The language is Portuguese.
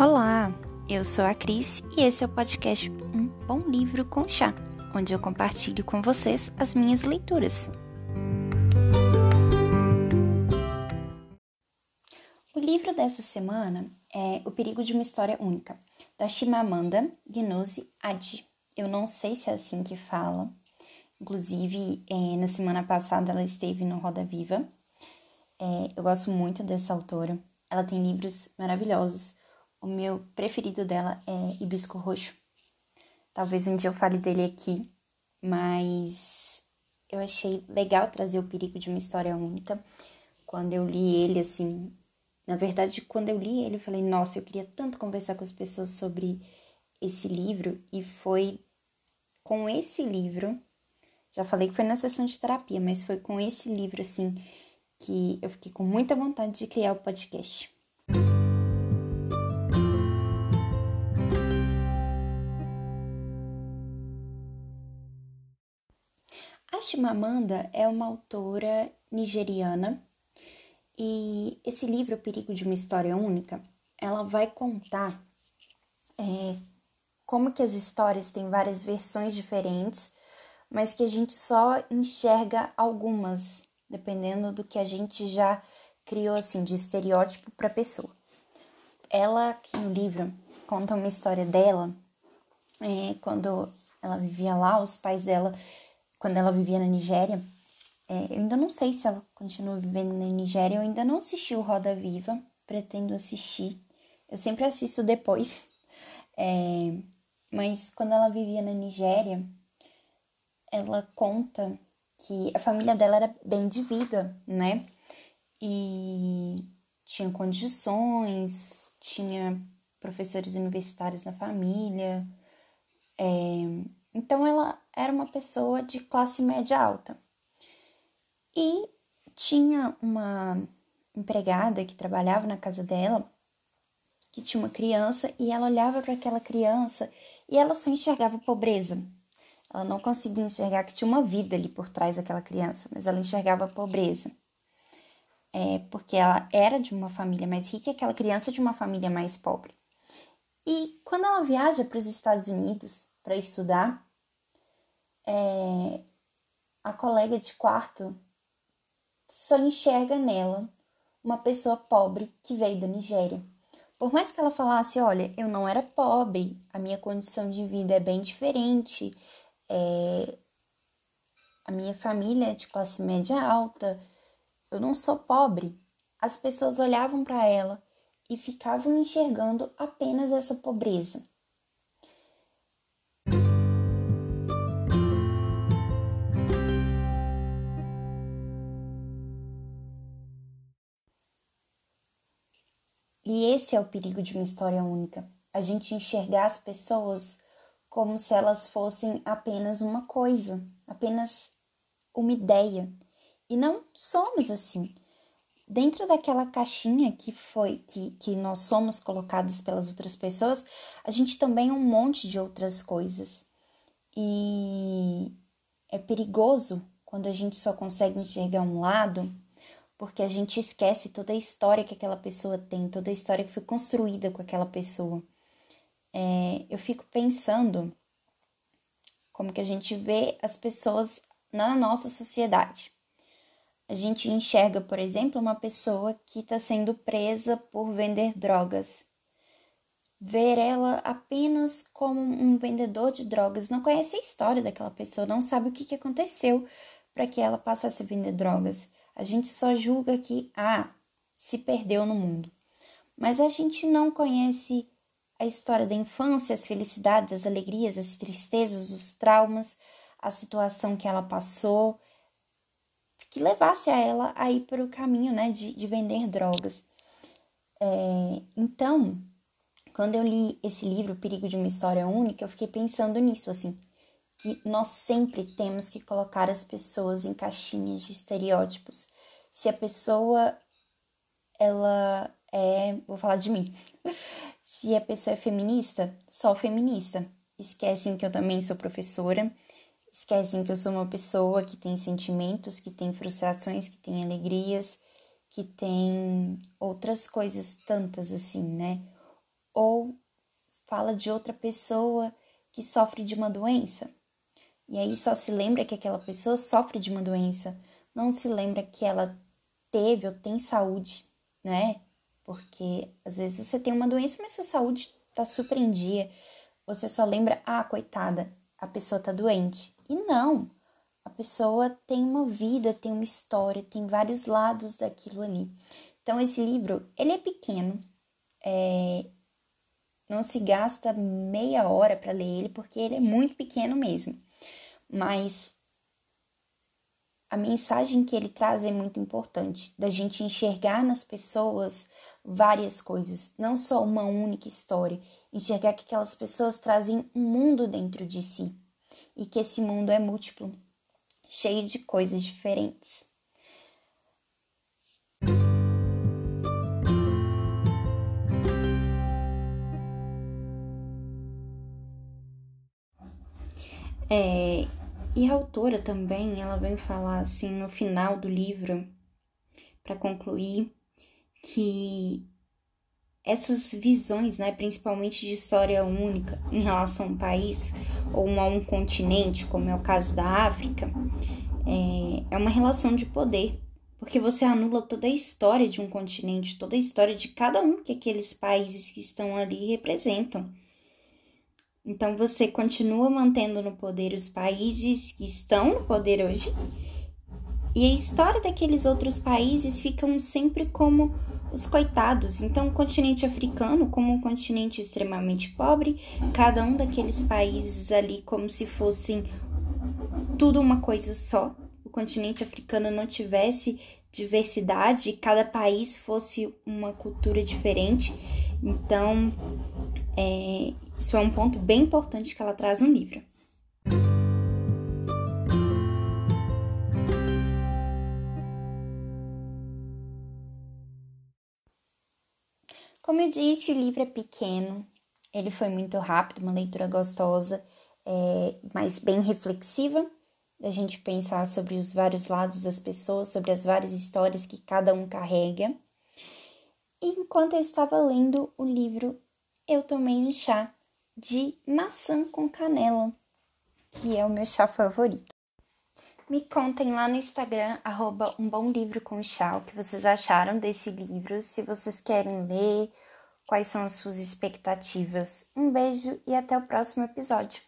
Olá, eu sou a Cris e esse é o podcast Um Bom Livro com Chá, onde eu compartilho com vocês as minhas leituras. O livro dessa semana é O Perigo de uma História Única, da Chimamanda Ngozi Adichie. Eu não sei se é assim que fala. Inclusive, é, na semana passada ela esteve no Roda Viva. É, eu gosto muito dessa autora. Ela tem livros maravilhosos o meu preferido dela é Hibisco Roxo. Talvez um dia eu fale dele aqui, mas eu achei legal trazer o perigo de uma história única. Quando eu li ele, assim, na verdade, quando eu li ele, eu falei, nossa, eu queria tanto conversar com as pessoas sobre esse livro, e foi com esse livro, já falei que foi na sessão de terapia, mas foi com esse livro, assim, que eu fiquei com muita vontade de criar o podcast. A Chimamanda é uma autora nigeriana e esse livro, O Perigo de uma História Única, ela vai contar é, como que as histórias têm várias versões diferentes, mas que a gente só enxerga algumas, dependendo do que a gente já criou assim de estereótipo para a pessoa. Ela aqui no livro conta uma história dela é, quando ela vivia lá, os pais dela quando ela vivia na Nigéria. É, eu ainda não sei se ela continua vivendo na Nigéria, eu ainda não assisti o Roda Viva, pretendo assistir. Eu sempre assisto depois. É, mas quando ela vivia na Nigéria, ela conta que a família dela era bem de vida, né? E tinha condições, tinha professores universitários na família. É, então ela era uma pessoa de classe média alta. E tinha uma empregada que trabalhava na casa dela, que tinha uma criança e ela olhava para aquela criança e ela só enxergava pobreza. Ela não conseguia enxergar que tinha uma vida ali por trás daquela criança, mas ela enxergava pobreza. É, porque ela era de uma família mais rica e aquela criança de uma família mais pobre. E quando ela viaja para os Estados Unidos para estudar, é, a colega de quarto só enxerga nela uma pessoa pobre que veio da Nigéria. Por mais que ela falasse, olha, eu não era pobre, a minha condição de vida é bem diferente, é, a minha família é de classe média alta, eu não sou pobre. As pessoas olhavam para ela e ficavam enxergando apenas essa pobreza. E esse é o perigo de uma história única. A gente enxergar as pessoas como se elas fossem apenas uma coisa, apenas uma ideia. E não somos assim. Dentro daquela caixinha que foi que, que nós somos colocados pelas outras pessoas, a gente também é um monte de outras coisas. E é perigoso quando a gente só consegue enxergar um lado porque a gente esquece toda a história que aquela pessoa tem, toda a história que foi construída com aquela pessoa. É, eu fico pensando como que a gente vê as pessoas na nossa sociedade. A gente enxerga, por exemplo, uma pessoa que está sendo presa por vender drogas. Ver ela apenas como um vendedor de drogas, não conhece a história daquela pessoa, não sabe o que, que aconteceu para que ela passasse a vender drogas. A gente só julga que, ah, se perdeu no mundo. Mas a gente não conhece a história da infância, as felicidades, as alegrias, as tristezas, os traumas, a situação que ela passou, que levasse a ela a ir para o caminho né, de, de vender drogas. É, então, quando eu li esse livro, O Perigo de uma História Única, eu fiquei pensando nisso, assim, que nós sempre temos que colocar as pessoas em caixinhas de estereótipos. Se a pessoa ela é, vou falar de mim. Se a pessoa é feminista, só feminista. Esquecem que eu também sou professora, esquecem que eu sou uma pessoa que tem sentimentos, que tem frustrações, que tem alegrias, que tem outras coisas tantas assim, né? ou fala de outra pessoa que sofre de uma doença. E aí só se lembra que aquela pessoa sofre de uma doença, não se lembra que ela teve ou tem saúde, né? Porque às vezes você tem uma doença, mas sua saúde tá super em dia. Você só lembra, ah, coitada, a pessoa tá doente. E não, a pessoa tem uma vida, tem uma história, tem vários lados daquilo ali. Então esse livro, ele é pequeno, é... não se gasta meia hora para ler ele porque ele é muito pequeno mesmo. Mas a mensagem que ele traz é muito importante, da gente enxergar nas pessoas várias coisas, não só uma única história, enxergar que aquelas pessoas trazem um mundo dentro de si e que esse mundo é múltiplo, cheio de coisas diferentes. É, e a autora também, ela vem falar assim no final do livro, para concluir, que essas visões, né, principalmente de história única em relação a um país ou a um continente, como é o caso da África, é, é uma relação de poder, porque você anula toda a história de um continente, toda a história de cada um que aqueles países que estão ali representam. Então você continua mantendo no poder os países que estão no poder hoje, e a história daqueles outros países ficam sempre como os coitados. Então, o continente africano, como um continente extremamente pobre, cada um daqueles países ali como se fossem tudo uma coisa só. O continente africano não tivesse diversidade, cada país fosse uma cultura diferente. Então, é, isso é um ponto bem importante que ela traz no livro. Como eu disse, o livro é pequeno, ele foi muito rápido, uma leitura gostosa, é, mas bem reflexiva, da gente pensar sobre os vários lados das pessoas, sobre as várias histórias que cada um carrega. E enquanto eu estava lendo o livro, eu tomei um chá de maçã com canela, que é o meu chá favorito. Me contem lá no Instagram, arroba um bom livro com chá, o que vocês acharam desse livro, se vocês querem ler, quais são as suas expectativas. Um beijo e até o próximo episódio.